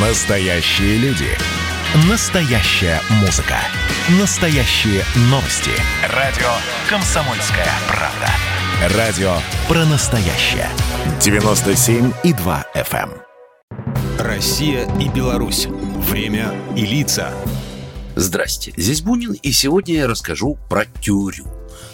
Настоящие люди. Настоящая музыка. Настоящие новости. Радио «Комсомольская правда». Радио про настоящее. 97,2 FM. эм. Россия и Беларусь. Время и лица. Здрасте, здесь Бунин, и сегодня я расскажу про тюрю.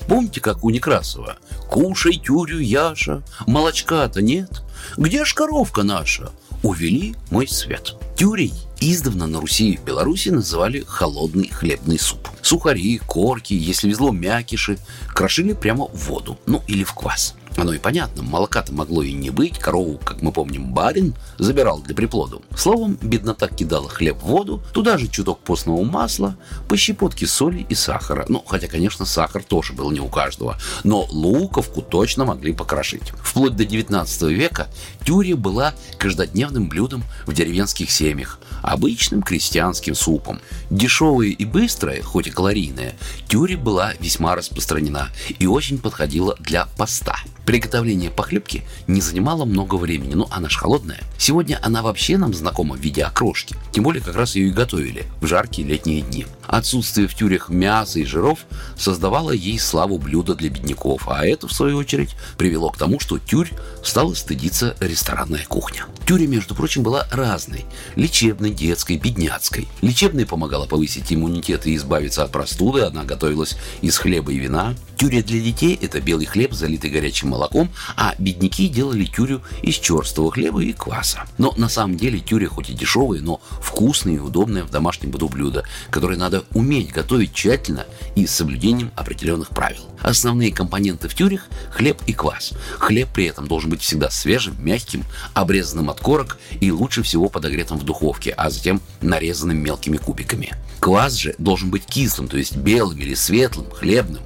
Помните, как у Некрасова? «Кушай тюрю, Яша, молочка-то нет. Где ж коровка наша? Увели мой свет». Тюрей издавна на Руси и в Беларуси называли холодный хлебный суп. Сухари, корки, если везло мякиши, крошили прямо в воду, ну или в квас. Оно и понятно, молока-то могло и не быть, корову, как мы помним, барин забирал для приплоду. Словом, беднота кидала хлеб в воду, туда же чуток постного масла, по щепотке соли и сахара. Ну, хотя, конечно, сахар тоже был не у каждого, но луковку точно могли покрошить. Вплоть до 19 века тюря была каждодневным блюдом в деревенских семьях, обычным крестьянским супом. Дешевая и быстрая, хоть и калорийная, тюря была весьма распространена и очень подходила для поста. Приготовление похлебки не занимало много времени, но она ж холодная. Сегодня она вообще нам знакома в виде окрошки. Тем более как раз ее и готовили в жаркие летние дни. Отсутствие в тюрях мяса и жиров создавало ей славу блюда для бедняков, а это, в свою очередь, привело к тому, что тюрь стала стыдиться ресторанная кухня. Тюря, между прочим, была разной. Лечебной, детской, бедняцкой. Лечебной помогала повысить иммунитет и избавиться от простуды, она готовилась из хлеба и вина. Тюря для детей – это белый хлеб, залитый горячим молоком, а бедняки делали тюрю из черствого хлеба и кваса. Но на самом деле тюря хоть и дешевые, но вкусные и удобные в домашнем быту блюда, которые надо уметь готовить тщательно и с соблюдением определенных правил. Основные компоненты в тюрях – хлеб и квас. Хлеб при этом должен быть всегда свежим, мягким, обрезанным от корок и лучше всего подогретым в духовке, а затем нарезанным мелкими кубиками. Квас же должен быть кислым, то есть белым или светлым, хлебным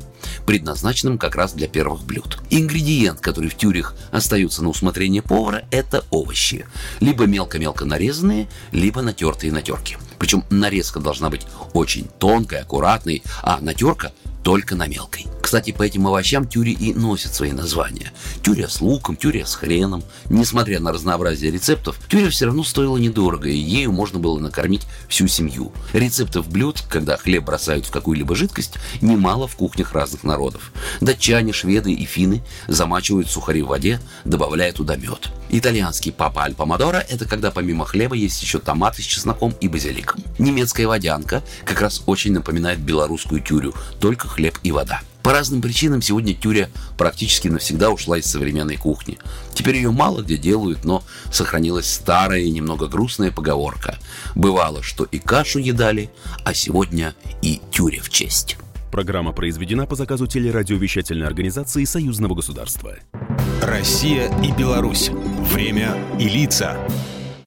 предназначенным как раз для первых блюд. Ингредиент, который в тюрях остается на усмотрение повара, это овощи. Либо мелко-мелко нарезанные, либо натертые на терке. Причем нарезка должна быть очень тонкой, аккуратной, а натерка только на мелкой. Кстати, по этим овощам тюри и носят свои названия. Тюря с луком, тюря с хреном. Несмотря на разнообразие рецептов, тюря все равно стоила недорого, и ею можно было накормить всю семью. Рецептов блюд, когда хлеб бросают в какую-либо жидкость, немало в кухнях разных народов. Датчане, шведы и финны замачивают сухари в воде, добавляя туда мед. Итальянский папа аль помодоро – это когда помимо хлеба есть еще томаты с чесноком и базиликом. Немецкая водянка как раз очень напоминает белорусскую тюрю, только хлеб и вода. По разным причинам сегодня тюря практически навсегда ушла из современной кухни. Теперь ее мало где делают, но сохранилась старая и немного грустная поговорка. Бывало, что и кашу едали, а сегодня и тюря в честь. Программа произведена по заказу телерадиовещательной организации Союзного государства. Россия и Беларусь. Время и лица.